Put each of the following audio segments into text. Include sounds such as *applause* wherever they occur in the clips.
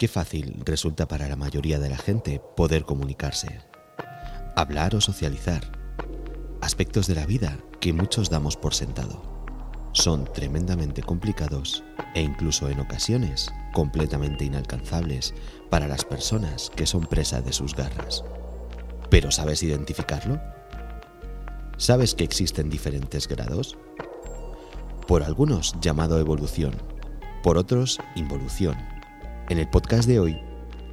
Qué fácil resulta para la mayoría de la gente poder comunicarse, hablar o socializar. Aspectos de la vida que muchos damos por sentado. Son tremendamente complicados e incluso en ocasiones completamente inalcanzables para las personas que son presa de sus garras. ¿Pero sabes identificarlo? ¿Sabes que existen diferentes grados? Por algunos llamado evolución, por otros involución en el podcast de hoy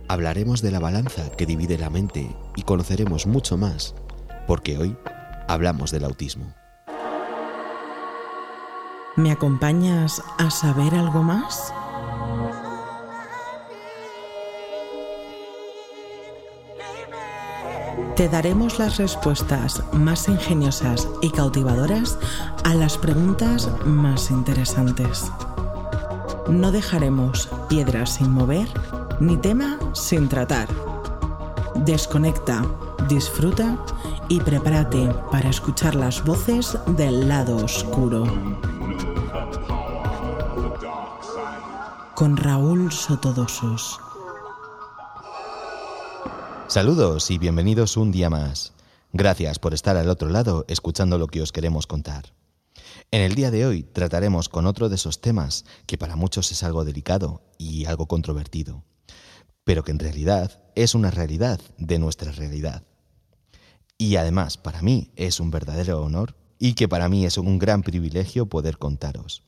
hablaremos de la balanza que divide la mente y conoceremos mucho más, porque hoy hablamos del autismo. ¿Me acompañas a saber algo más? Te daremos las respuestas más ingeniosas y cautivadoras a las preguntas más interesantes. No dejaremos piedra sin mover ni tema sin tratar. Desconecta, disfruta y prepárate para escuchar las voces del lado oscuro. Con Raúl Sotodosos. Saludos y bienvenidos un día más. Gracias por estar al otro lado escuchando lo que os queremos contar. En el día de hoy trataremos con otro de esos temas que para muchos es algo delicado y algo controvertido, pero que en realidad es una realidad de nuestra realidad. Y además para mí es un verdadero honor y que para mí es un gran privilegio poder contaros.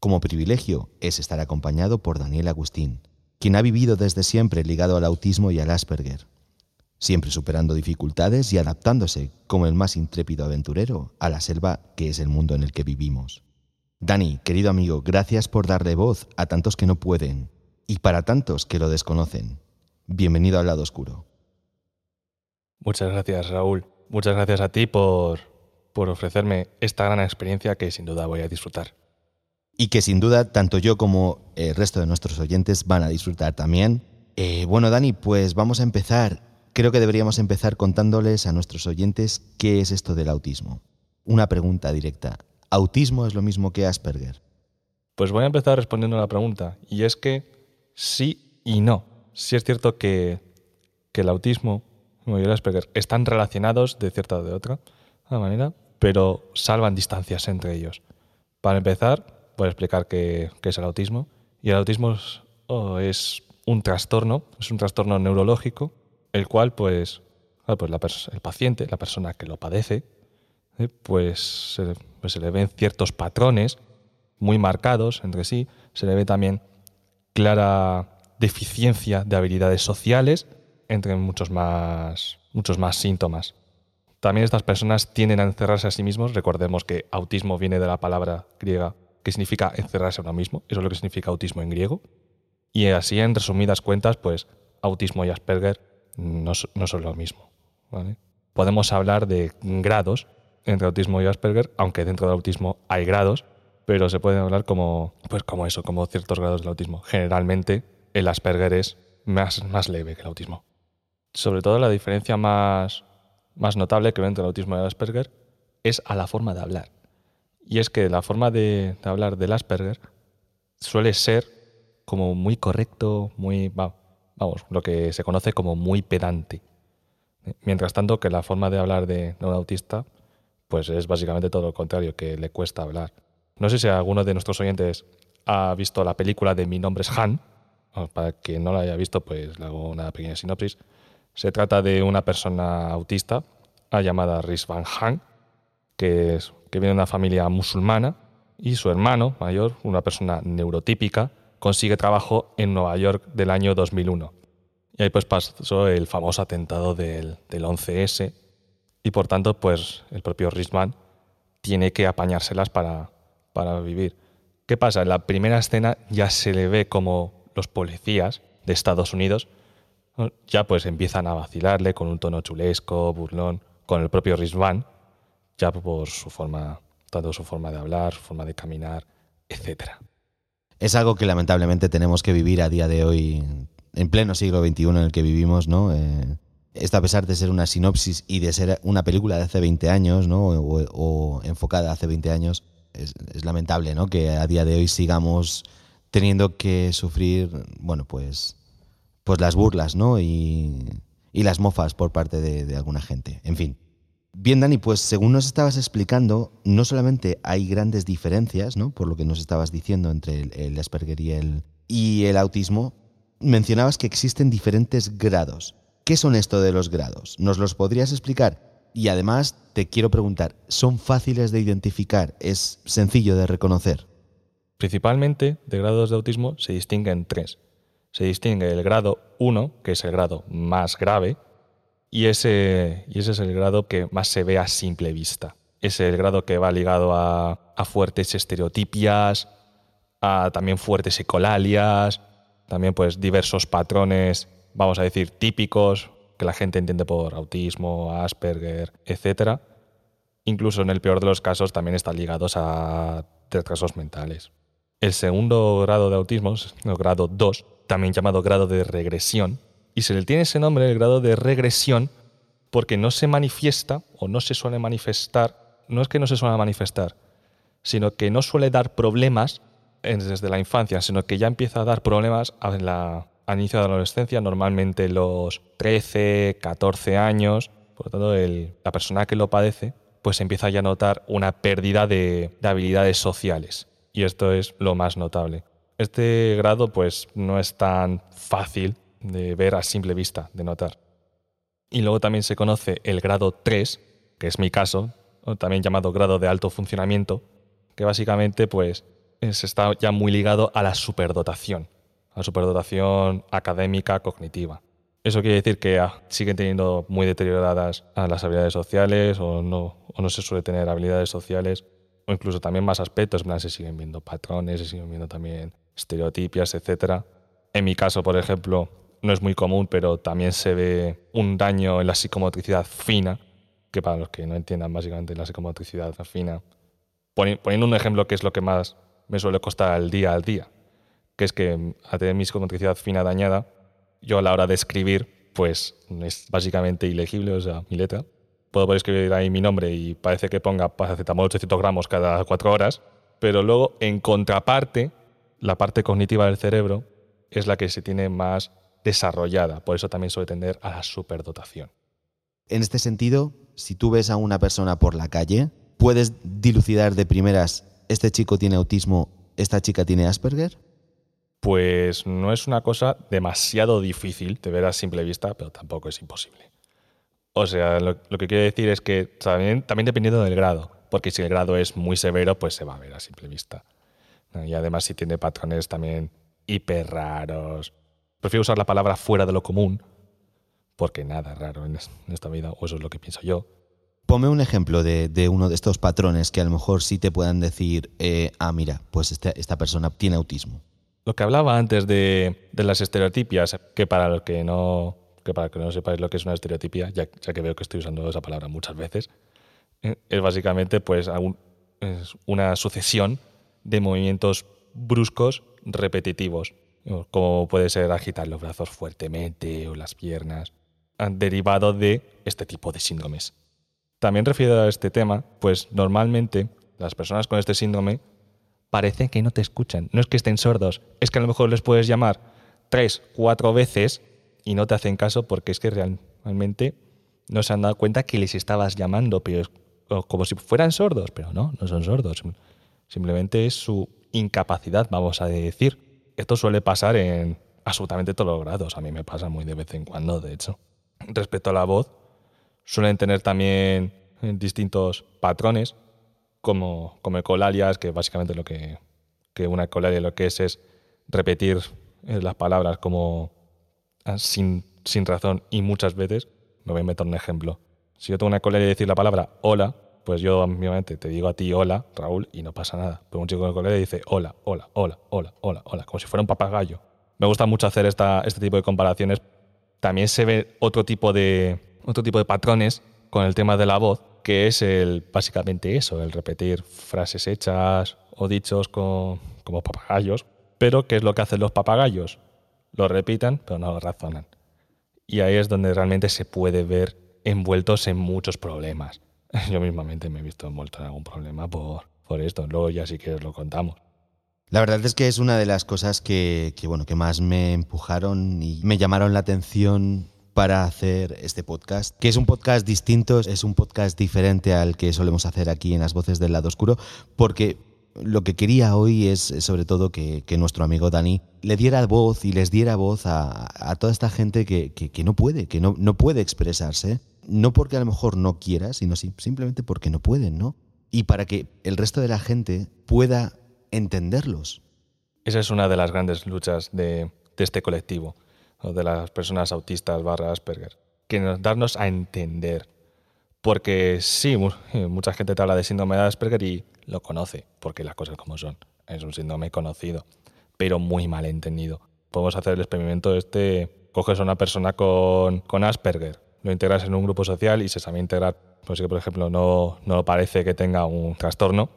Como privilegio es estar acompañado por Daniel Agustín, quien ha vivido desde siempre ligado al autismo y al Asperger siempre superando dificultades y adaptándose como el más intrépido aventurero a la selva que es el mundo en el que vivimos. Dani, querido amigo, gracias por darle voz a tantos que no pueden y para tantos que lo desconocen. Bienvenido al lado oscuro. Muchas gracias, Raúl. Muchas gracias a ti por, por ofrecerme esta gran experiencia que sin duda voy a disfrutar. Y que sin duda tanto yo como el resto de nuestros oyentes van a disfrutar también. Eh, bueno, Dani, pues vamos a empezar Creo que deberíamos empezar contándoles a nuestros oyentes qué es esto del autismo. Una pregunta directa. ¿Autismo es lo mismo que Asperger? Pues voy a empezar respondiendo a la pregunta. Y es que sí y no. Sí es cierto que, el autismo y el Asperger están relacionados de cierta o de otra manera, pero salvan distancias entre ellos. Para empezar, voy a explicar qué, es el autismo. Y el autismo es un trastorno, es un trastorno neurológico el cual pues, pues el paciente, la persona que lo padece, ¿eh? pues, pues, se le ven ciertos patrones muy marcados entre sí, se le ve también clara deficiencia de habilidades sociales, entre muchos más, muchos más síntomas. También estas personas tienden a encerrarse a sí mismos. Recordemos que autismo viene de la palabra griega que significa encerrarse a uno mismo. Eso es lo que significa autismo en griego. Y así, en resumidas cuentas, pues autismo y Asperger no, son lo mismo. Podemos hablar de grados entre autismo y Asperger, aunque dentro del autismo hay grados, pero se puede hablar como, pues como eso, como ciertos grados del autismo. Generalmente el Asperger es más, más leve que el autismo. Sobre todo la diferencia más, más notable que ve entre el autismo y el Asperger es a la forma de hablar. Y es que la forma de, hablar del Asperger suele ser como muy correcto, muy vamos, lo que se conoce como muy pedante. Mientras tanto, que la forma de hablar de, un autista, pues es básicamente todo lo contrario, que le cuesta hablar. No sé si alguno de nuestros oyentes ha visto la película de Mi nombre es Han. Para quien no la haya visto, pues le hago una pequeña sinopsis. Se trata de una persona autista llamada Rizvan Han, que, que viene de una familia musulmana, y su hermano mayor, una persona neurotípica, consigue trabajo en Nueva York del año 2001. Y ahí pues pasó el famoso atentado del, 11S y por tanto pues el propio Risman tiene que apañárselas para, para vivir. ¿Qué pasa? En la primera escena ya se le ve como los policías de Estados Unidos ya pues empiezan a vacilarle con un tono chulesco, burlón, con el propio Risman, ya por su forma, tanto su forma de hablar, su forma de caminar, etcétera es algo que lamentablemente tenemos que vivir a día de hoy, en pleno siglo XXI en el que vivimos, ¿no? Eh, esto a pesar de ser una sinopsis y de ser una película de hace 20 años, ¿no? O, enfocada hace 20 años, es, lamentable, ¿no? Que a día de hoy sigamos teniendo que sufrir, bueno, pues pues las burlas, ¿no? Y, las mofas por parte de alguna gente. En fin. Bien, Dani, pues según nos estabas explicando, no solamente hay grandes diferencias, ¿no? Por lo que nos estabas diciendo entre el, el Asperger y el, y el autismo, mencionabas que existen diferentes grados. ¿Qué son esto de los grados? ¿Nos los podrías explicar? Y además te quiero preguntar, ¿son fáciles de identificar? ¿Es sencillo de reconocer? Principalmente de grados de autismo se distinguen tres. Se distingue el grado 1, que es el grado más grave, y ese, y ese es el grado que más se ve a simple vista. Es el grado que va ligado a, fuertes estereotipias, a también fuertes ecolalias, también pues diversos patrones, vamos a decir, típicos que la gente entiende por autismo, Asperger, etc. Incluso en el peor de los casos también están ligados a retrasos mentales. El segundo grado de autismo, el grado 2, también llamado grado de regresión, y se le tiene ese nombre, el grado de regresión, porque no se manifiesta o no se suele manifestar, no es que no se suele manifestar, sino que no suele dar problemas desde la infancia, sino que ya empieza a dar problemas en la, al inicio de la adolescencia, normalmente los 13, 14 años. Por lo tanto, la persona que lo padece pues empieza ya a notar una pérdida de, de habilidades sociales. Y esto es lo más notable. Este grado pues no es tan fácil de ver a simple vista, de notar. Y luego también se conoce el grado 3, que es mi caso, también llamado grado de alto funcionamiento, que básicamente pues está ya muy ligado a la superdotación, a la superdotación académica cognitiva. Eso quiere decir que ah, siguen teniendo muy deterioradas ah, las habilidades sociales o no, o no se suele tener habilidades sociales o incluso también más aspectos, se siguen viendo patrones, se siguen viendo también estereotipias, etc. En mi caso, por ejemplo, no es muy común, pero también se ve un daño en la psicomotricidad fina, que para los que no entiendan básicamente la psicomotricidad fina, poniendo un ejemplo que es lo que más me suele costar el día al día, que es que a tener mi psicomotricidad fina dañada, yo a la hora de escribir, pues es básicamente ilegible, o sea, mi letra. Puedo poder escribir ahí mi nombre y parece que ponga paracetamol 800 gramos cada cuatro horas, pero luego, en contraparte, la parte cognitiva del cerebro es la que se tiene más desarrollada. Por eso también suele tender a la superdotación. En este sentido, si tú ves a una persona por la calle, puedes dilucidar de primeras, este chico tiene autismo, esta chica tiene Asperger. Pues no es una cosa demasiado difícil de ver a simple vista, pero tampoco es imposible. O sea, lo, lo que quiero decir es que también, también dependiendo del grado, porque si el grado es muy severo, pues se va a ver a simple vista. Y además si tiene patrones también hiper raros. Prefiero usar la palabra fuera de lo común, porque nada raro en esta vida, o eso es lo que pienso yo. Ponme un ejemplo de, de uno de estos patrones que a lo mejor sí te puedan decir, eh, ah, mira, pues este, esta persona tiene autismo. Lo que hablaba antes de, de las estereotipias, que para los que no, que para que no sepáis lo que es una estereotipia, ya, ya que veo que estoy usando esa palabra muchas veces, eh, es básicamente pues es una sucesión de movimientos bruscos repetitivos, como puede ser agitar los brazos fuertemente o las piernas, derivado de este tipo de síndromes. También referido a este tema, pues normalmente las personas con este síndrome parecen que no te escuchan. No es que estén sordos, es que a lo mejor les puedes llamar tres, cuatro veces y no te hacen caso porque es que realmente no se han dado cuenta que les estabas llamando, pero como si fueran sordos, pero no, no son sordos. Simplemente es su incapacidad, vamos a decir. Esto suele pasar en absolutamente todos los grados. A mí me pasa muy de vez en cuando, de hecho. Respecto a la voz, suelen tener también distintos patrones, como, como ecolalias, que básicamente lo que, que una ecolalia lo que es es repetir eh, las palabras como ah, sin, sin razón y muchas veces. Me voy a meter un ejemplo. Si yo tengo una ecolalia y decir la palabra hola, pues yo, obviamente, te digo a ti hola, Raúl, y no pasa nada. Pero un chico de colegio dice hola, hola, hola, hola, hola, hola, como si fuera un papagayo. Me gusta mucho hacer esta, este tipo de comparaciones. También se ve otro tipo, de, otro tipo de patrones con el tema de la voz, que es el, básicamente eso, el repetir frases hechas o dichos con, como papagayos. Pero, ¿qué es lo que hacen los papagayos? Lo repitan, pero no lo razonan. Y ahí es donde realmente se puede ver envueltos en muchos problemas. *laughs* Yo mismamente me he visto envuelto en algún problema por, por esto. Luego ya sí que os lo contamos. La verdad es que es una de las cosas que, que, bueno, que más me empujaron y me llamaron la atención para hacer este podcast, que es un podcast distinto, es un podcast diferente al que solemos hacer aquí en las voces del lado oscuro, porque lo que quería hoy es sobre todo que, nuestro amigo Dani le diera voz y les diera voz a, toda esta gente que, no puede, que no, no, puede expresarse, no porque a lo mejor no quiera, sino simplemente porque no pueden, ¿no? Y para que el resto de la gente pueda entenderlos. Esa es una de las grandes luchas de, de este colectivo de las personas autistas barra Asperger, que nos darnos a entender. Porque sí, eh, mucha gente te habla de síndrome de Asperger y lo conoce, porque las cosas como son. Es un síndrome conocido, pero muy mal entendido. Podemos hacer el experimento este, coges a una persona con, con Asperger, lo integras en un grupo social y se sabe integrar, pues por ejemplo no, no parece que tenga un trastorno,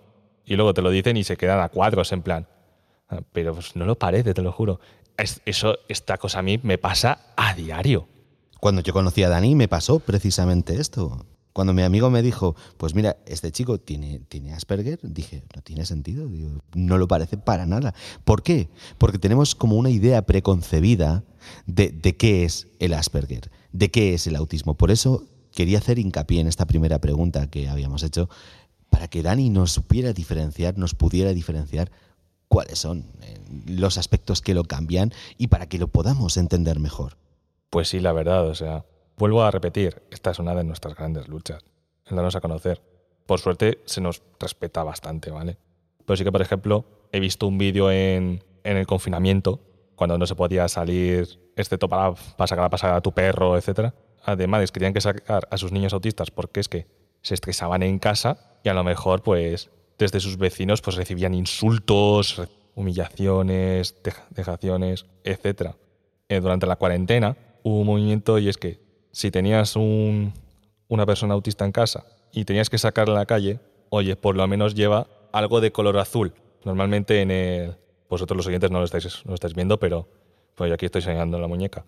y luego te lo dicen y se quedan a cuadros en plan. Ah, pero pues no lo parece, te lo juro eso, esta cosa a mí me pasa a diario. Cuando yo conocí a Dani me pasó precisamente esto. Cuando mi amigo me dijo, pues mira, este chico tiene, tiene Asperger, dije, no tiene sentido, no lo parece para nada. ¿Por qué? Porque tenemos como una idea preconcebida de, de qué es el Asperger, de qué es el autismo. Por eso quería hacer hincapié en esta primera pregunta que habíamos hecho, para que Dani nos supiera diferenciar, nos pudiera diferenciar cuáles son eh, los aspectos que lo cambian y para que lo podamos entender mejor. Pues sí, la verdad, o sea, vuelvo a repetir, esta es una de nuestras grandes luchas, el darnos a conocer. Por suerte se nos respeta bastante, ¿vale? Pero sí que, por ejemplo, he visto un vídeo en, en el confinamiento, cuando no se podía salir, excepto para, para sacar a tu perro, etc. Además, querían que sacar a sus niños autistas porque es que se estresaban en casa y a lo mejor, pues, desde sus vecinos pues recibían insultos, humillaciones, dejaciones, etc. Eh, durante la cuarentena hubo un movimiento y es que si tenías un, una persona autista en casa y tenías que sacarla a la calle, oye, por lo menos lleva algo de color azul. Normalmente en el... Vosotros los oyentes no lo estáis, no lo estáis viendo, pero pues yo aquí estoy señalando la muñeca.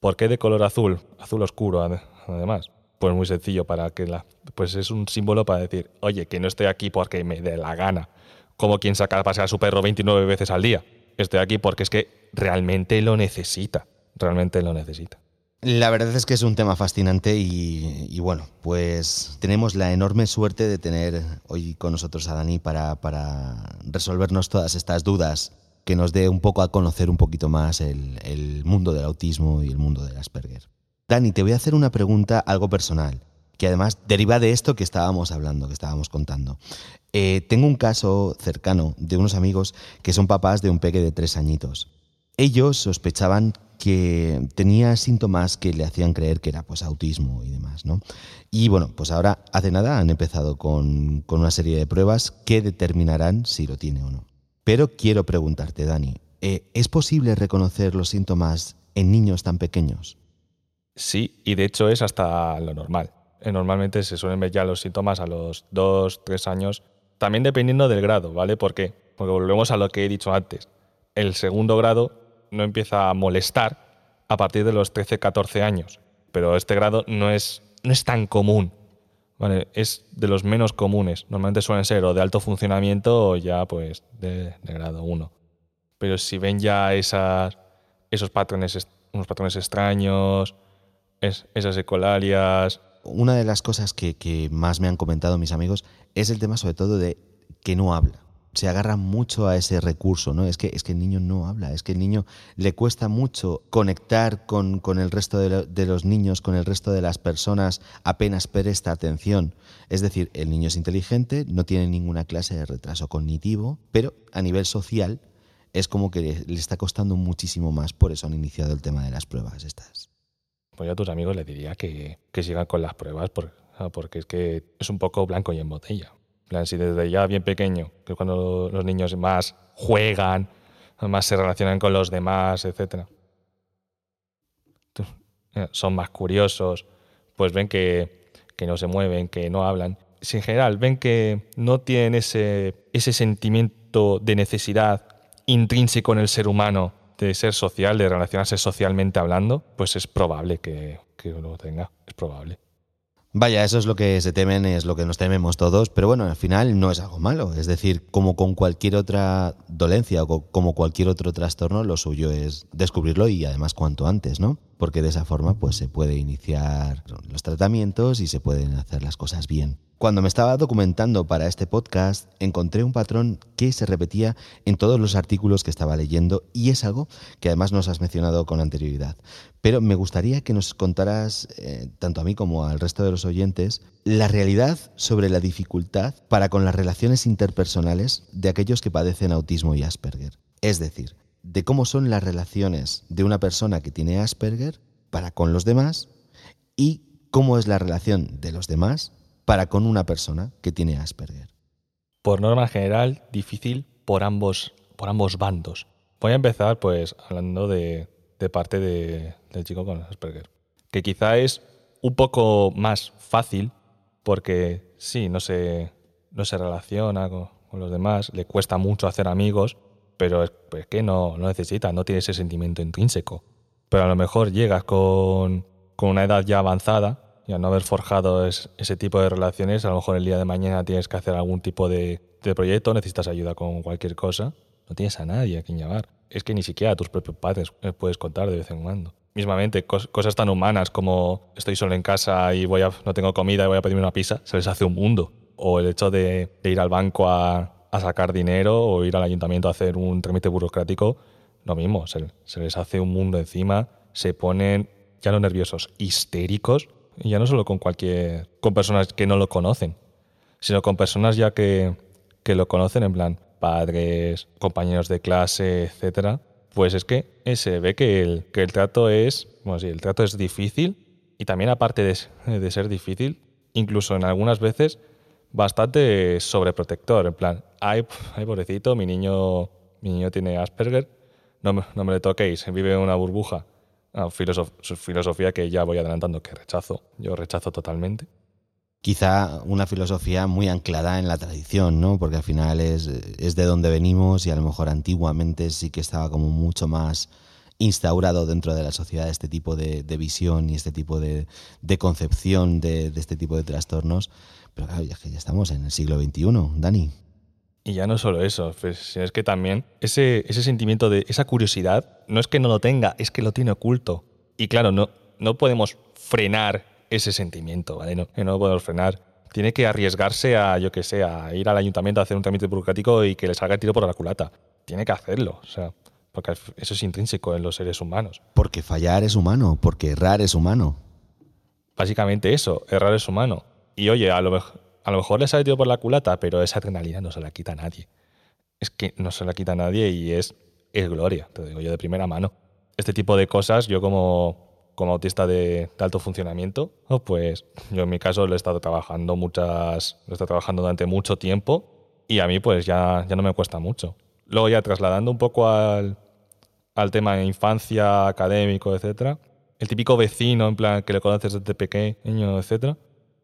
¿Por qué de color azul? Azul oscuro, además. Pues muy sencillo, para que la, pues es un símbolo para decir, oye, que no estoy aquí porque me dé la gana, como quien saca a pasear a su perro 29 veces al día. Estoy aquí porque es que realmente lo necesita, realmente lo necesita. La verdad es que es un tema fascinante y, bueno, pues tenemos la enorme suerte de tener hoy con nosotros a Dani para, para resolvernos todas estas dudas, que nos dé un poco a conocer un poquito más el, mundo del autismo y el mundo del Asperger. Dani, te voy a hacer una pregunta algo personal, que además deriva de esto que estábamos hablando, que estábamos contando. Eh, tengo un caso cercano de unos amigos que son papás de un peque de tres añitos. Ellos sospechaban que tenía síntomas que le hacían creer que era pues autismo y demás, ¿no? Y bueno, pues ahora hace nada han empezado con, una serie de pruebas que determinarán si lo tiene o no. Pero quiero preguntarte, Dani, eh, ¿es posible reconocer los síntomas en niños tan pequeños? Sí, y de hecho es hasta lo normal. Eh, normalmente se suelen ver ya los síntomas a los 2, 3 años, también dependiendo del grado, ¿vale? ¿Por qué? Porque volvemos a lo que he dicho antes. El segundo grado no empieza a molestar a partir de los 13, 14 años, pero este grado no es, no es tan común, ¿vale? Es de los menos comunes. Normalmente suelen ser o de alto funcionamiento o ya pues de, grado 1. Pero si ven ya esos patrones, unos patrones extraños, es, esas ecolarias. Una de las cosas que, más me han comentado mis amigos es el tema sobre todo de que no habla se agarra mucho a ese recurso, ¿no? Es que, es que el niño no habla, es que el niño le cuesta mucho conectar con, el resto de, los niños, con el resto de las personas, apenas presta atención. Es decir, el niño es inteligente, no tiene ninguna clase de retraso cognitivo, pero a nivel social es como que le está costando muchísimo más, por eso han iniciado el tema de las pruebas estas pues yo a tus amigos les diría que, sigan con las pruebas porque es que es un poco blanco y en botella. Plan, si desde ya bien pequeño, que es cuando los niños más juegan, más se relacionan con los demás, etc. Eh, son más curiosos, pues ven que, no se mueven, que no hablan. Si en general ven que no tienen ese, ese sentimiento de necesidad intrínseco en el ser humano de ser social, de relacionarse socialmente hablando, pues es probable que, que lo tenga, es probable. Vaya, eso es lo que se temen, es lo que nos tememos todos, pero bueno, al final no es algo malo. Es decir, como con cualquier otra dolencia o como cualquier otro trastorno, lo suyo es descubrirlo y además cuanto antes, ¿no? Porque de esa forma pues se puede iniciar los tratamientos y se pueden hacer las cosas bien. Cuando me estaba documentando para este podcast, encontré un patrón que se repetía en todos los artículos que estaba leyendo y es algo que además nos has mencionado con anterioridad. Pero me gustaría que nos contaras, eh, tanto a mí como al resto de los oyentes, la realidad sobre la dificultad para con las relaciones interpersonales de aquellos que padecen autismo y Asperger. Es decir, de cómo son las relaciones de una persona que tiene Asperger para con los demás y cómo es la relación de los demás para con una persona que tiene Asperger? Por norma general, difícil por ambos, por ambos bandos. Voy a empezar pues hablando de, parte del chico con Asperger, que quizá es un poco más fácil porque sí, no se, no se relaciona con, los demás, le cuesta mucho hacer amigos, pero es, pues, que no, no necesita, no tiene ese sentimiento intrínseco. Pero a lo mejor llegas con, con una edad ya avanzada y al no haber forjado ese tipo de relaciones, a lo mejor el día de mañana tienes que hacer algún tipo de, proyecto, necesitas ayuda con cualquier cosa, no tienes a nadie a quien llamar. Es que ni siquiera a tus propios padres puedes contar de vez en cuando. Mismamente, cosas tan humanas como estoy solo en casa y voy a, no tengo comida y voy a pedirme una pizza, se les hace un mundo. O el hecho de, ir al banco a, sacar dinero o ir al ayuntamiento a hacer un trámite burocrático, lo mismo, se, se les hace un mundo encima, se ponen ya no nerviosos, histéricos y ya no solo con cualquier. con personas que no lo conocen, sino con personas ya que, que lo conocen, en plan padres, compañeros de clase, etcétera. Pues es que se ve que el, que el trato es. Bueno, sí, el trato es difícil. Y también, aparte de, de ser difícil, incluso en algunas veces bastante sobreprotector. En plan, ay, ay pobrecito, mi niño, mi niño tiene Asperger, no me, no me le toquéis, vive en una burbuja filosofía que ya voy adelantando que rechazo, yo rechazo totalmente. Quizá una filosofía muy anclada en la tradición, ¿no? Porque al final es, es de donde venimos y a lo mejor antiguamente sí que estaba como mucho más instaurado dentro de la sociedad este tipo de, visión y este tipo de, de concepción de, de, este tipo de trastornos. Pero claro, ya que ya estamos en el siglo XXI, Dani. Y ya no solo eso, pues, es que también ese, ese sentimiento de esa curiosidad no es que no lo tenga, es que lo tiene oculto. Y claro, no, no podemos frenar ese sentimiento, ¿vale? No, no lo podemos frenar. Tiene que arriesgarse a, yo que sé, a ir al ayuntamiento a hacer un trámite burocrático y que le salga el tiro por la culata. Tiene que hacerlo, o sea, porque eso es intrínseco en los seres humanos. Porque fallar es humano, porque errar es humano. Básicamente eso, errar es humano. Y oye, a lo a lo mejor le ha metido por la culata, pero esa adrenalina no se la quita a nadie. Es que no se la quita a nadie y es, es gloria, te digo yo de primera mano. Este tipo de cosas, yo como, como autista de, alto funcionamiento, oh, pues yo en mi caso lo he estado trabajando muchas, lo he estado trabajando durante mucho tiempo y a mí pues ya, ya no me cuesta mucho. Luego ya trasladando un poco al, al tema de infancia, académico, etcétera, el típico vecino en plan que le conoces desde pequeño, etcétera,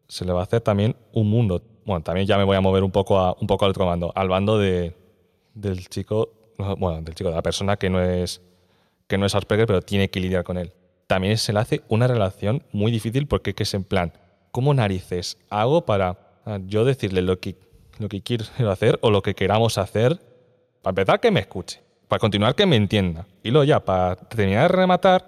se le va a hacer también un mundo. Bueno, también ya me voy a mover un poco, a, un poco al otro bando, al bando de, del chico, bueno, del chico, de la persona que no es que no es Asperger, pero tiene que lidiar con él. También se le hace una relación muy difícil porque es en plan, ¿cómo narices hago para ah, yo decirle lo que, lo que quiero *laughs* hacer o lo que queramos hacer? Para empezar, que me escuche. Para continuar, que me entienda. Y luego ya, para terminar de rematar,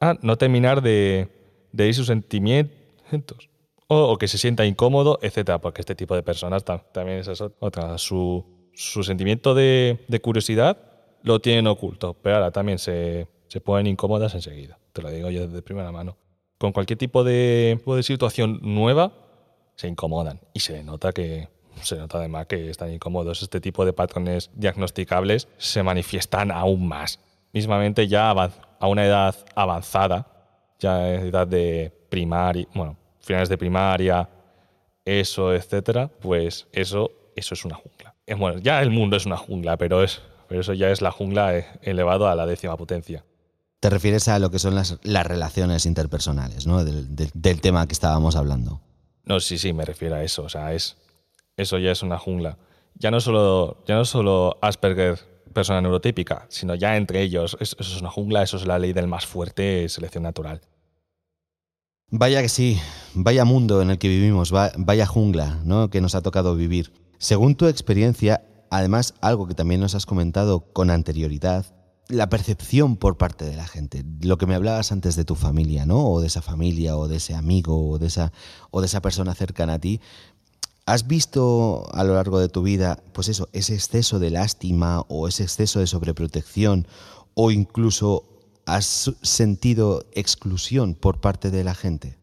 ah, no terminar de, de ir sus sentimientos o, que se sienta incómodo, etcétera, porque este tipo de personas también es otra. Su, sentimiento de, curiosidad lo tienen oculto, pero ahora también se, se ponen incómodas enseguida. Te lo digo yo de primera mano. Con cualquier tipo de, situación nueva, se incomodan y se nota que, se nota además que están incómodos. Este tipo de patrones diagnosticables se manifiestan aún más. Mismamente ya a una edad avanzada, ya edad de primaria, bueno, finales de primaria, eso, etcétera, pues eso, eso es una jungla. Eh, bueno, ya el mundo es una jungla, pero, es, pero eso ya es la jungla eh, elevado a la décima potencia. Te refieres a lo que son las, las relaciones interpersonales, ¿no? Del, del, tema que estábamos hablando. No, sí, sí, me refiero a eso. O sea, es, eso ya es una jungla. Ya no solo, ya no solo Asperger, persona neurotípica, sino ya entre ellos. Eso es una jungla, eso es la ley del más fuerte, selección natural. Vaya que sí, vaya mundo en el que vivimos, vaya jungla ¿no? que nos ha tocado vivir. Según tu experiencia, Además, algo que también nos has comentado con anterioridad, la percepción por parte de la gente. Lo que me hablabas antes de tu familia, ¿no? O de esa familia, o de ese amigo, o de esa, o de esa persona cercana a ti. ¿Has visto a lo largo de tu vida, pues eso, ese exceso de lástima o ese exceso de sobreprotección o incluso has sentido exclusión por parte de la gente?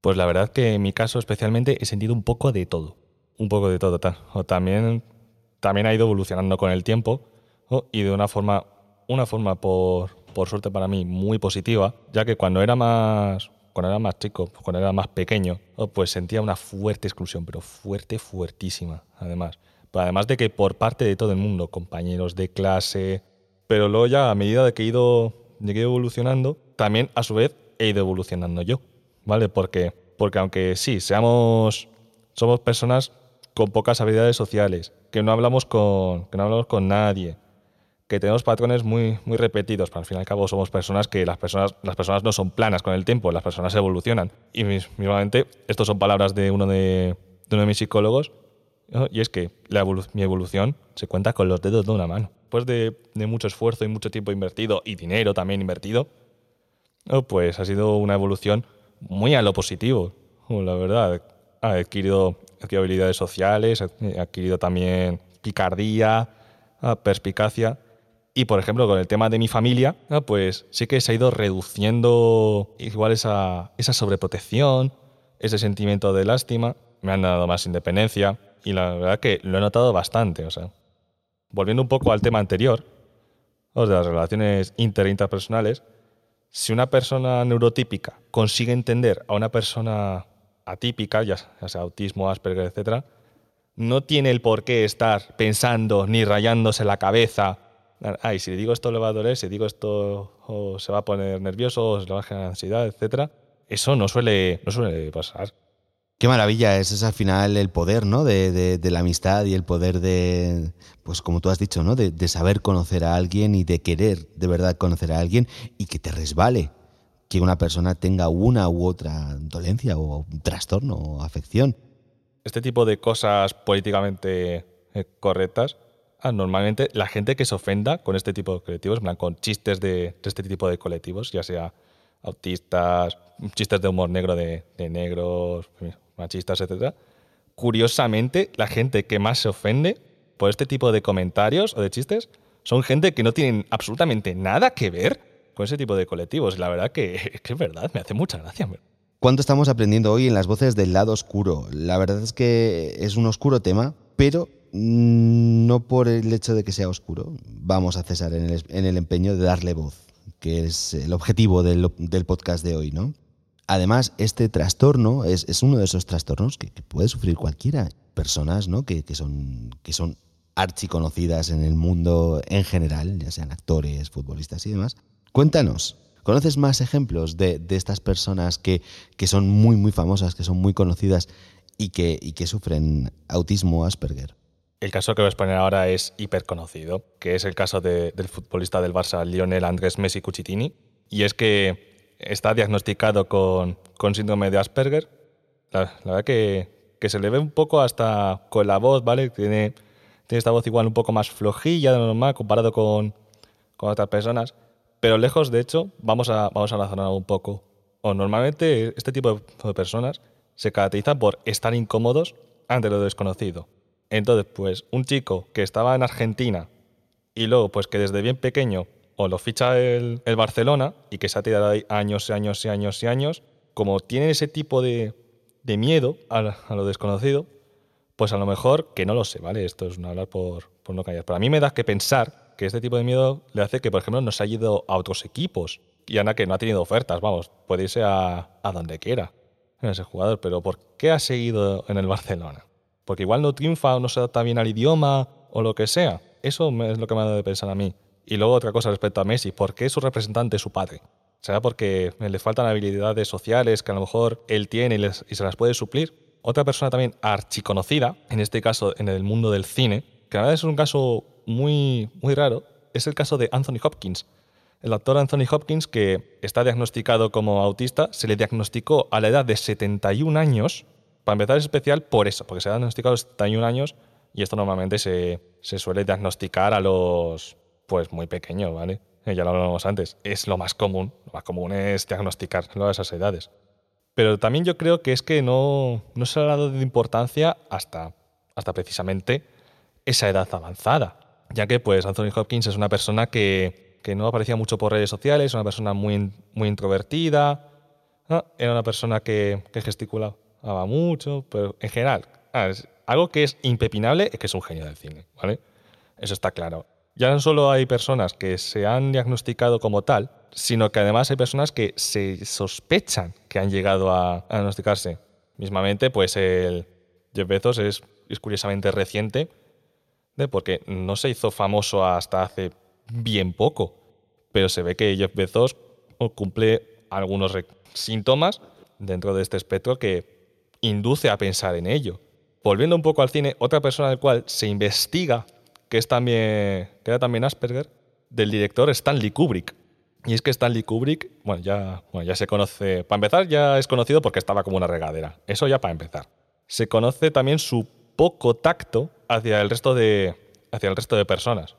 Pues la verdad que en mi caso especialmente he sentido un poco de todo. Un poco de todo. O también, también ha ido evolucionando con el tiempo y de una forma, una forma por, por suerte para mí muy positiva, ya que cuando era más, cuando era más chico, cuando era más pequeño, pues sentía una fuerte exclusión, pero fuerte, fuertísima, además. además de que por parte de todo el mundo, compañeros de clase, pero luego ya a medida de que he ido, de ido evolucionando, también a su vez he ido evolucionando yo, ¿vale? Porque, porque aunque sí, seamos, somos personas con pocas habilidades sociales, que no hablamos con, que no hablamos con nadie, que tenemos patrones muy, muy repetidos, pero al fin y al cabo somos personas que las personas, las personas no son planas con el tiempo, las personas evolucionan. Y mismamente, estas son palabras de uno de, uno de mis psicólogos, y es que la mi evolución se cuenta con los dedos de una mano. Después de, mucho esfuerzo y mucho tiempo invertido, y dinero también invertido, pues ha sido una evolución muy a lo positivo, la verdad. Ha adquirido, adquirido habilidades sociales, ha adquirido también picardía, perspicacia y por ejemplo, con el tema de mi familia, ah, pues sí que se ha ido reduciendo igual esa, esa sobreprotección, ese sentimiento de lástima. Me han dado más independencia y la verdad que lo he notado bastante. O sea, volviendo un poco al tema anterior, de las relaciones inter e interpersonales, si una persona neurotípica consigue entender a una persona atípica, ya sea autismo, Asperger, etc., no tiene el por qué estar pensando ni rayándose la cabeza ay, si le digo esto le va a doler, si digo esto o se va a poner nervioso, se le va a generar ansiedad, etcétera. Eso no suele, no suele pasar. Qué maravilla, ese es al final el poder, ¿no? De, de, la amistad y el poder de, pues como tú has dicho, ¿no? De, saber conocer a alguien y de querer de verdad conocer a alguien y que te resbale que una persona tenga una u otra dolencia o trastorno o afección. Este tipo de cosas políticamente eh, correctas normalmente la gente que se ofenda con este tipo de colectivos, con chistes de, este tipo de colectivos, ya sea autistas, chistes de humor negro de, negros, machistas, etc. Curiosamente, la gente que más se ofende por este tipo de comentarios o de chistes son gente que no tienen absolutamente nada que ver con ese tipo de colectivos. La verdad que, *laughs* que es verdad, me hace mucha gracia. ¿Cuánto estamos aprendiendo hoy en las voces del lado oscuro? La verdad es que es un oscuro tema, pero no por el hecho de que sea oscuro. Vamos a cesar en el, empeño de darle voz, que es el objetivo del, podcast de hoy, ¿no? Además, este trastorno es, uno de esos trastornos que, puede sufrir cualquiera. Personas ¿no? que, son, que son archiconocidas en el mundo en general, ya sean actores, futbolistas y demás. Cuéntanos, ¿conoces más ejemplos de, estas personas que, que, son muy, muy famosas, que son muy conocidas y que, y que sufren autismo Asperger? El caso que voy a exponer ahora es hiperconocido, que es el caso del futbolista del Barça, Lionel Andrés Messi Cucitini, y es que está diagnosticado con, síndrome de Asperger. La, verdad que, que, se le ve un poco hasta con la voz, ¿vale? Tiene, tiene esta voz igual un poco más flojilla de lo normal comparado con, con otras personas, pero lejos, de hecho, vamos a, vamos a razonar un poco. Normalmente este tipo de personas se caracterizan por estar incómodos ante lo desconocido. Entonces, pues un chico que estaba en Argentina y luego, pues que desde bien pequeño o lo ficha el, Barcelona y que se ha tirado ahí años y años y años y años, como tiene ese tipo de, miedo a, lo desconocido, pues a lo mejor, que no lo sé, ¿vale? Esto es un hablar por, por no callar. Pero a mí me da que pensar que este tipo de miedo le hace que, por ejemplo, no se haya ido a otros equipos. Y Ana que no ha tenido ofertas, vamos, puede irse a, a donde quiera en ese jugador. Pero ¿por qué ha seguido en el Barcelona? porque igual no triunfa o no se adapta bien al idioma o lo que sea. Eso es lo que me ha dado de pensar a mí. Y luego otra cosa respecto a Messi, ¿por qué su representante su padre? ¿Será porque le faltan habilidades sociales que a lo mejor él tiene y, se las puede suplir? Otra persona también archiconocida, en este caso en el mundo del cine, que a veces es un caso muy, muy raro, es el caso de Anthony Hopkins. El actor Anthony Hopkins, que está diagnosticado como autista, se le diagnosticó a la edad de 71 años para empezar es especial por eso, porque se ha diagnosticado a los 71 años Y esto normalmente se suele diagnosticar a los, pues muy pequeños, ¿vale? Eh, ya lo hablamos antes. Es lo más común. Lo más común es diagnosticarlo a esas edades. Pero también yo creo que es que no, no se ha dado de importancia hasta, hasta precisamente esa edad avanzada. Ya que pues Anthony Hopkins es una persona que, que no aparecía mucho por redes sociales, una persona muy, muy introvertida, era una persona que, que gesticulaba mucho, pero en general, algo que es impepinable es que es un genio del cine, ¿vale? Eso está claro. Ya no solo hay personas que se han diagnosticado como tal, sino que además hay personas que se sospechan que han llegado a, diagnosticarse. Mismamente, pues el Jeff Bezos es, es curiosamente reciente, porque no se hizo famoso hasta hace bien poco, pero se ve que Jeff Bezos cumple algunos síntomas dentro de este espectro que induce a pensar en ello. Volviendo un poco al cine, otra persona del cual se investiga que es también que era también Asperger, del director Stanley Kubrick. Y es que Stanley Kubrick, bueno, ya, bueno, ya se conoce, para empezar ya es conocido porque estaba como una regadera. Eso ya para empezar. Se conoce también su poco tacto hacia el resto de, hacia el resto de personas.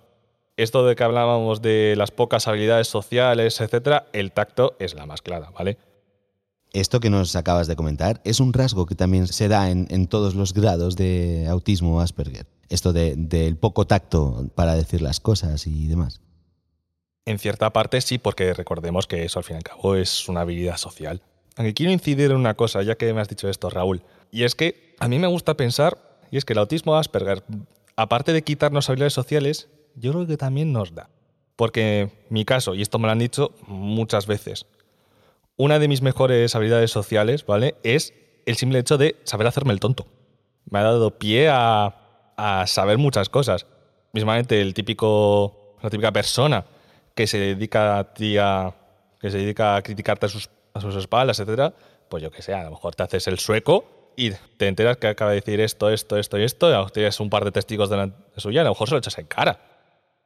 Esto de que hablábamos de las pocas habilidades sociales, etcétera, el tacto es la más clara, ¿vale? Esto que nos acabas de comentar es un rasgo que también se da en, todos los grados de autismo Asperger. Esto del poco tacto para decir las cosas y demás. En cierta parte sí, porque recordemos que eso al fin y al cabo es una habilidad social. Aunque quiero incidir en una cosa, ya que me has dicho esto, Raúl, y es que a mí me gusta pensar, y es que el autismo Asperger, aparte de quitarnos habilidades sociales, yo creo que también nos da. Porque mi caso, y esto me lo han dicho muchas veces, una de mis mejores habilidades sociales, ¿vale? Es el simple hecho de saber hacerme el tonto. Me ha dado pie a, a saber muchas cosas. Mismamente el típico, la típica persona que se dedica a ti a, que se dedica a criticarte a sus, a sus espaldas, etcétera, pues yo que sé, a lo mejor te haces el sueco y te enteras que acaba de decir esto, esto, esto y esto, y tienes un par de testigos de suya, a lo mejor se lo echas en cara.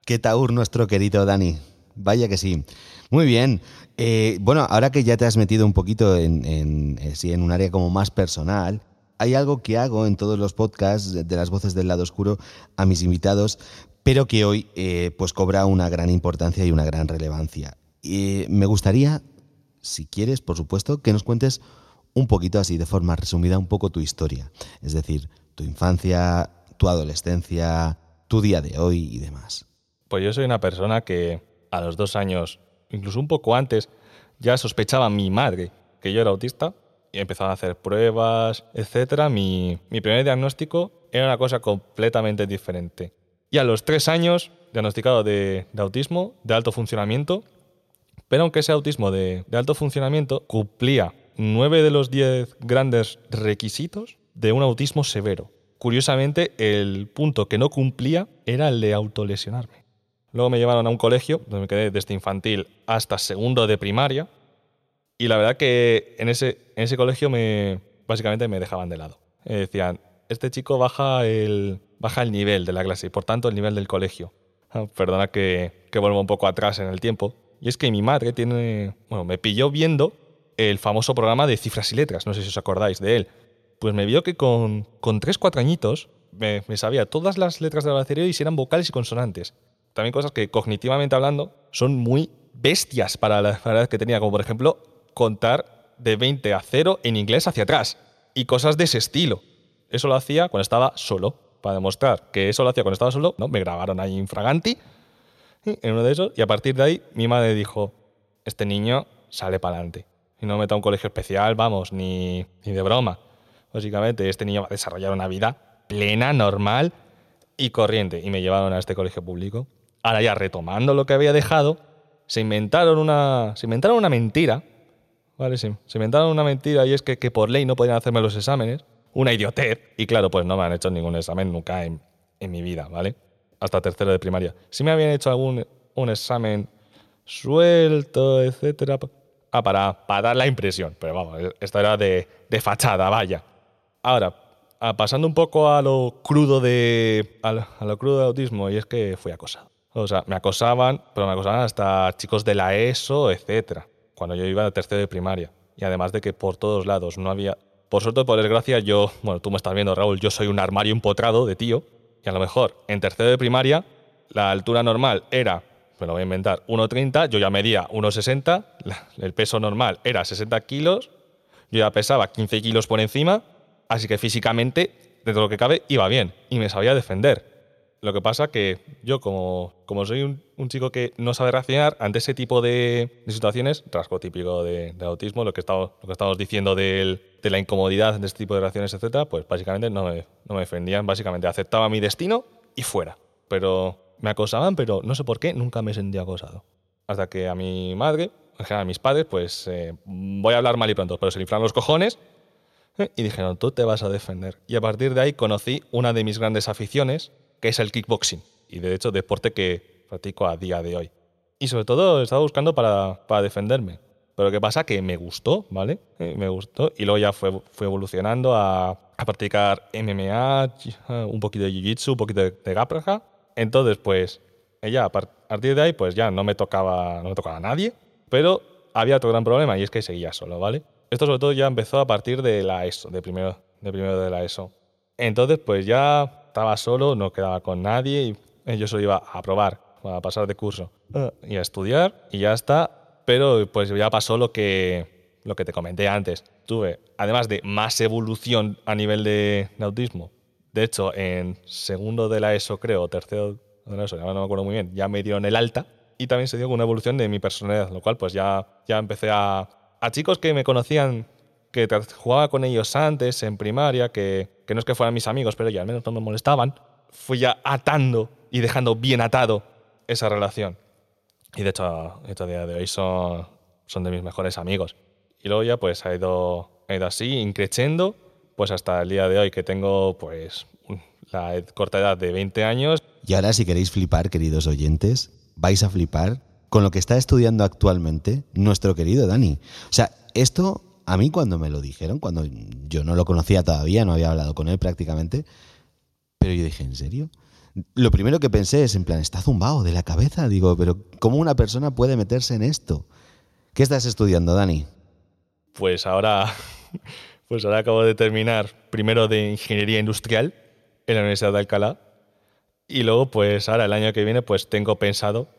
Qué taur nuestro querido Dani. Vaya que sí. Muy bien. Eh, bueno, ahora que ya te has metido un poquito en, en, eh, en un área como más personal, hay algo que hago en todos los podcasts de las voces del lado oscuro a mis invitados, pero que hoy eh, pues cobra una gran importancia y una gran relevancia. Y me gustaría, si quieres, por supuesto, que nos cuentes un poquito así, de forma resumida, un poco tu historia. Es decir, tu infancia, tu adolescencia, tu día de hoy y demás. Pues yo soy una persona que a los dos años, incluso un poco antes, ya sospechaba mi madre que yo era autista y empezaron a hacer pruebas, etc. Mi, primer diagnóstico era una cosa completamente diferente. Y a los tres años, diagnosticado de, autismo, de alto funcionamiento, pero aunque ese autismo de, alto funcionamiento cumplía nueve de los diez grandes requisitos de un autismo severo. Curiosamente, el punto que no cumplía era el de autolesionarme. Luego me llevaron a un colegio, donde me quedé desde infantil hasta segundo de primaria, y la verdad que en ese, en ese colegio me, básicamente me dejaban de lado. Decían, este chico baja el, baja el nivel de la clase y por tanto el nivel del colegio. *laughs* Perdona que, que vuelva un poco atrás en el tiempo. Y es que mi madre tiene, bueno, me pilló viendo el famoso programa de cifras y letras, no sé si os acordáis de él. Pues me vio que con, con 3-4 añitos me, me, sabía todas las letras del abecedario y si eran vocales y consonantes. También cosas que cognitivamente hablando son muy bestias para la edad que tenía, como por ejemplo contar de 20 a 0 en inglés hacia atrás y cosas de ese estilo. Eso lo hacía cuando estaba solo. Para demostrar que eso lo hacía cuando estaba solo, ¿no? me grabaron ahí infraganti en uno de esos y a partir de ahí mi madre dijo, este niño sale para adelante. Y no meta a un colegio especial, vamos, ni, ni de broma. Básicamente, este niño va a desarrollar una vida plena, normal y corriente. Y me llevaron a este colegio público. Ahora ya retomando lo que había dejado, se inventaron una, se inventaron una mentira Vale. Se inventaron una mentira y es que, por ley no podían hacerme los exámenes. Una idiotez. Y claro, pues no me han hecho ningún examen nunca en, mi vida, ¿vale? Hasta tercero de primaria. Si me habían hecho algún un examen suelto, etcétera. Ah, para, para dar la impresión. Pero vamos, esto era de, de fachada, vaya. Ahora, pasando un poco a lo crudo de. A lo crudo de autismo, y es que fui acosado. O sea, me acosaban, pero me acosaban hasta chicos de la ESO, etcétera cuando yo iba a tercero de primaria. Y además de que por todos lados no había... Por suerte, por desgracia, yo... Bueno, tú me estás viendo, Raúl, yo soy un armario empotrado de tío. Y a lo mejor en tercero de primaria la altura normal era, me lo voy a inventar, 1,30, yo ya medía 1,60, el peso normal era 60 kilos, yo ya pesaba 15 kilos por encima, así que físicamente, dentro de lo que cabe, iba bien y me sabía defender. Lo que pasa que yo, como, como soy un, chico que no sabe reaccionar ante ese tipo de, situaciones, rasgo típico de, autismo, lo que, estamos, lo que estamos diciendo de la incomodidad de este tipo de reacciones, etcétera, pues básicamente no me, no me defendían, básicamente aceptaba mi destino y fuera. Pero me acosaban, pero no sé por qué, nunca me sentía acosado. Hasta que a mi madre, en general a mis padres, pues eh, voy a hablar mal y pronto, pero se inflan los cojones eh, y dijeron, tú te vas a defender. Y a partir de ahí conocí una de mis grandes aficiones, que es el kickboxing. Y de hecho, deporte que practico a día de hoy. Y sobre todo estaba buscando para, para defenderme. Pero ¿qué pasa? Que me gustó, ¿vale? Eh, me gustó. Y luego ya fue, fue evolucionando a, a, practicar MMA, un poquito de jiu-jitsu, un poquito de, de Entonces, pues, ella a partir de ahí, pues ya no me tocaba, no me tocaba a nadie. Pero había otro gran problema y es que seguía solo, ¿vale? Esto sobre todo ya empezó a partir de la ESO, de primero de, primero de la ESO. Entonces, pues ya estaba solo, no quedaba con nadie y yo solo iba a probar, a pasar de curso ah. y a estudiar y ya está. Pero pues ya pasó lo que, lo que te comenté antes. Tuve, además de más evolución a nivel de, autismo, de hecho, en segundo de la ESO, creo, tercero de la ESO, no me acuerdo muy bien, ya me dieron el alta y también se dio una evolución de mi personalidad, lo cual pues ya, ya empecé a, a chicos que me conocían que jugaba con ellos antes en primaria, que, que no es que fueran mis amigos, pero ya al menos no me molestaban, fui ya atando y dejando bien atado esa relación. Y de hecho, a día de hoy son, son de mis mejores amigos. Y luego ya pues ha ido, ha ido así, increciendo, pues hasta el día de hoy que tengo pues la corta edad de 20 años. Y ahora si queréis flipar, queridos oyentes, vais a flipar con lo que está estudiando actualmente nuestro querido Dani. O sea, esto a mí cuando me lo dijeron, cuando yo no lo conocía todavía, no había hablado con él prácticamente, pero yo dije, ¿en serio? Lo primero que pensé es, en plan, está zumbado de la cabeza. Digo, pero ¿cómo una persona puede meterse en esto? ¿Qué estás estudiando, Dani? Pues ahora, *laughs* pues ahora acabo de terminar primero de Ingeniería Industrial en la Universidad de Alcalá y luego, pues ahora el año que viene, pues tengo pensado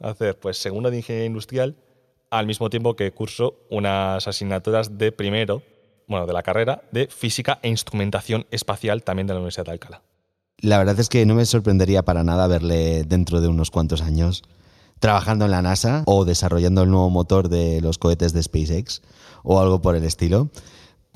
hacer pues segundo de Ingeniería Industrial al mismo tiempo que curso unas asignaturas de primero, bueno, de la carrera de física e instrumentación espacial también de la Universidad de Alcalá. La verdad es que no me sorprendería para nada verle dentro de unos cuantos años trabajando en la NASA o desarrollando el nuevo motor de los cohetes de SpaceX o algo por el estilo.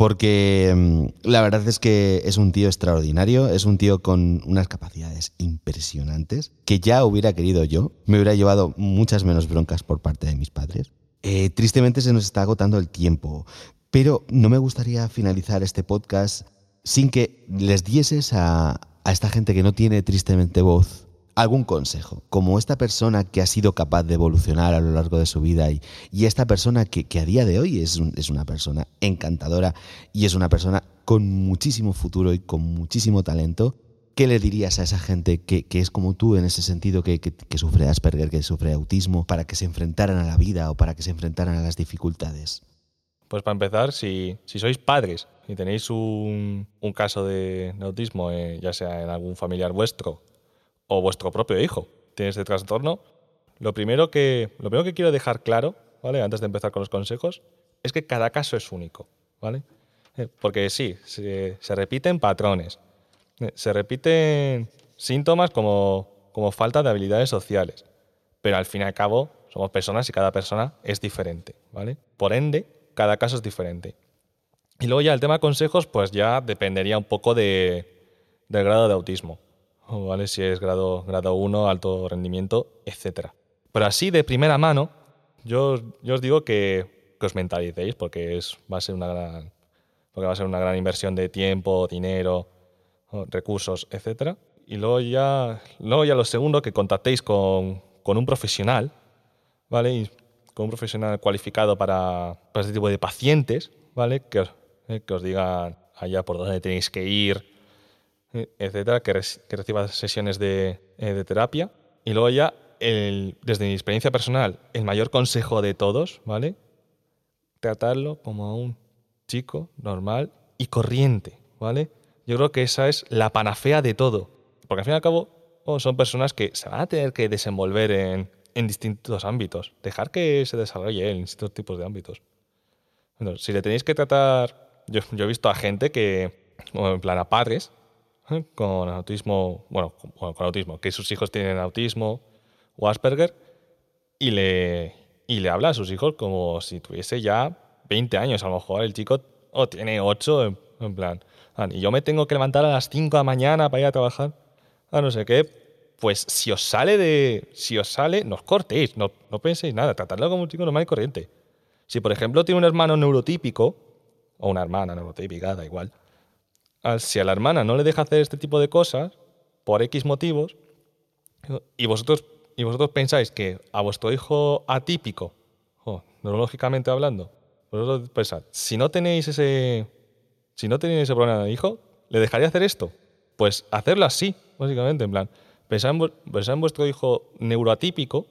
Porque mm, la verdad es que es un tío extraordinario, es un tío con unas capacidades impresionantes que ya hubiera querido yo. Me hubiera llevado muchas menos broncas por parte de mis padres. Eh, tristemente se nos está agotando el tiempo, pero no me gustaría finalizar este podcast sin que les dieses a, esta gente que no tiene tristemente voz algún consejo, como esta persona que ha sido capaz de evolucionar a lo largo de su vida y, esta persona que, a día de hoy es, es, una persona encantadora y es una persona con muchísimo futuro y con muchísimo talento ¿Qué le dirías a esa gente que, es como tú en ese sentido, que, sufre Asperger, que sufre autismo, para que se enfrentaran a la vida o para que se enfrentaran a las dificultades? Pues para empezar, si, sois padres y tenéis un, caso de, autismo, eh, ya sea en algún familiar vuestro o vuestro propio hijo, tiene este trastorno, lo primero que, lo primero que quiero dejar claro, ¿vale? antes de empezar con los consejos, es que cada caso es único. ¿vale? Eh, porque sí, se repiten patrones se repiten síntomas como, falta de habilidades sociales, pero al fin y al cabo somos personas y cada persona es diferente, ¿vale? Por ende, cada caso es diferente. Y luego ya el tema de consejos, pues ya dependería un poco de, del grado de autismo, ¿vale? Si es grado, grado 1, alto rendimiento, etc. Pero así de primera mano, yo, yo os digo que, que, os mentalicéis porque es, va, a ser una gran, porque va a ser una gran inversión de tiempo, dinero, recursos, etcétera. Y luego ya, luego ya lo segundo, que contactéis con, con un profesional, ¿vale? Con un profesional cualificado para, para este tipo de pacientes, ¿vale? Que os, eh, que os digan allá por dónde tenéis que ir, etcétera, que, que reciba sesiones de, eh, de, terapia. Y luego ya, el, desde mi experiencia personal, el mayor consejo de todos, ¿vale? Tratarlo como a un chico normal y corriente, ¿vale? Yo creo que esa es la panacea de todo. porque al fin y al cabo oh, son personas que se van a tener que desenvolver en, distintos ámbitos. Dejar que se desarrolle en distintos tipos de ámbitos. Si le tenéis que tratar, yo, yo he visto a gente que, en plan a padres. Con autismo, bueno, con, con autismo, que sus hijos tienen autismo o Asperger, y le, y le habla a sus hijos como si tuviese ya 20 años. A lo mejor el chico o tiene 8, en, en plan. "Ah, y yo me tengo que levantar a las 5 de la mañana para ir a trabajar. A no sé qué. Pues si os sale de. Si os sale, no os cortéis, no, no penséis nada. Tratadlo como un chico normal y corriente. Si, por ejemplo, tiene un hermano neurotípico, o una hermana neurotípica, da igual. Si a la hermana no le deja hacer este tipo de cosas, por X motivos, y vosotros, y vosotros pensáis que a vuestro hijo atípico, o neurológicamente hablando, vosotros pensad, si no tenéis ese, si no tenéis ese problema de hijo, ¿le dejaría hacer esto? Pues hacerlo así, básicamente, en plan, pensad en, pensad en vuestro hijo neuroatípico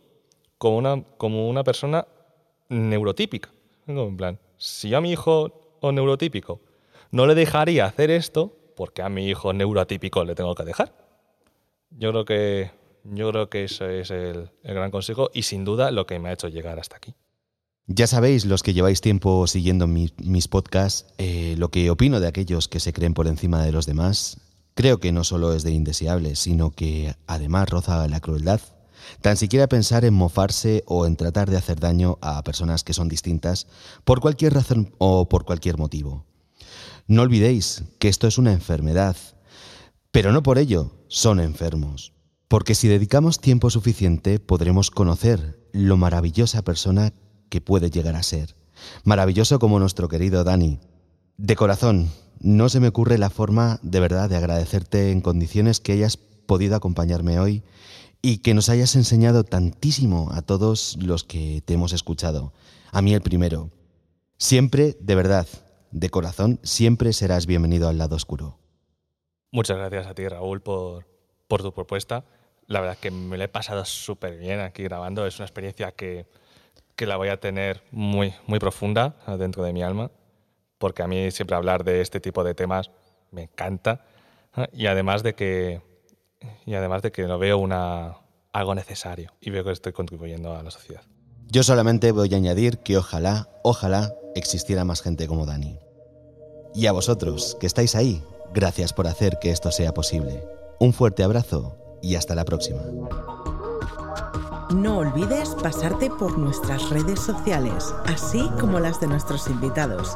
como una, como una persona neurotípica. En plan, si a mi hijo o neurotípico no le dejaría hacer esto, porque a mi hijo neuroatípico le tengo que dejar? Yo creo que, yo creo que ese es el, el gran consejo y sin duda lo que me ha hecho llegar hasta aquí. Ya sabéis, los que lleváis tiempo siguiendo mi- mis podcasts, eh, lo que opino de aquellos que se creen por encima de los demás, creo que no solo es de indeseable, sino que además roza la crueldad. Tan siquiera pensar en mofarse o en tratar de hacer daño a personas que son distintas por cualquier razón o por cualquier motivo. No olvidéis que esto es una enfermedad, pero no por ello son enfermos. Porque si dedicamos tiempo suficiente podremos conocer lo maravillosa persona que puede llegar a ser. Maravilloso como nuestro querido Dani. De corazón, no se me ocurre la forma de verdad de agradecerte en condiciones que hayas podido acompañarme hoy y que nos hayas enseñado tantísimo a todos los que te hemos escuchado. A mí el primero. Siempre, de verdad, de corazón, siempre serás bienvenido al lado oscuro. Muchas gracias a ti, Raúl, por, por tu propuesta. La verdad es que me lo he pasado súper bien aquí grabando. Es una experiencia que, que la voy a tener muy, muy profunda dentro de mi alma, porque a mí siempre hablar de este tipo de temas me encanta. ¿eh? Y además de que, y además de que lo veo una, algo necesario y veo que estoy contribuyendo a la sociedad. Yo solamente voy a añadir que ojalá, ojalá existiera más gente como Dani. Y a vosotros, que estáis ahí, gracias por hacer que esto sea posible. Un fuerte abrazo y hasta la próxima. No olvides pasarte por nuestras redes sociales, así como las de nuestros invitados.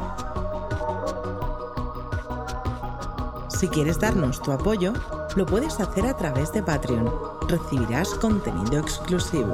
Si quieres darnos tu apoyo, lo puedes hacer a través de Patreon. Recibirás contenido exclusivo.